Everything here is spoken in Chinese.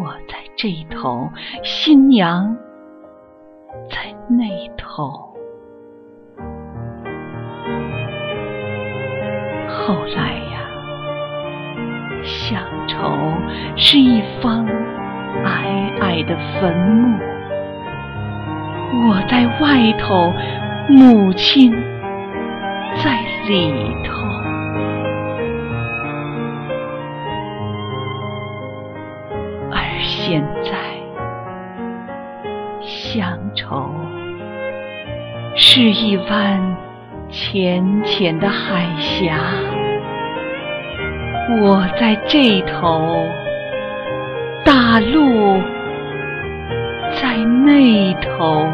我在这头，新娘在那头。后来呀，乡愁是一方矮矮的坟墓。我在外头，母亲在里头。现在，乡愁是一湾浅浅的海峡，我在这头，大陆在那头。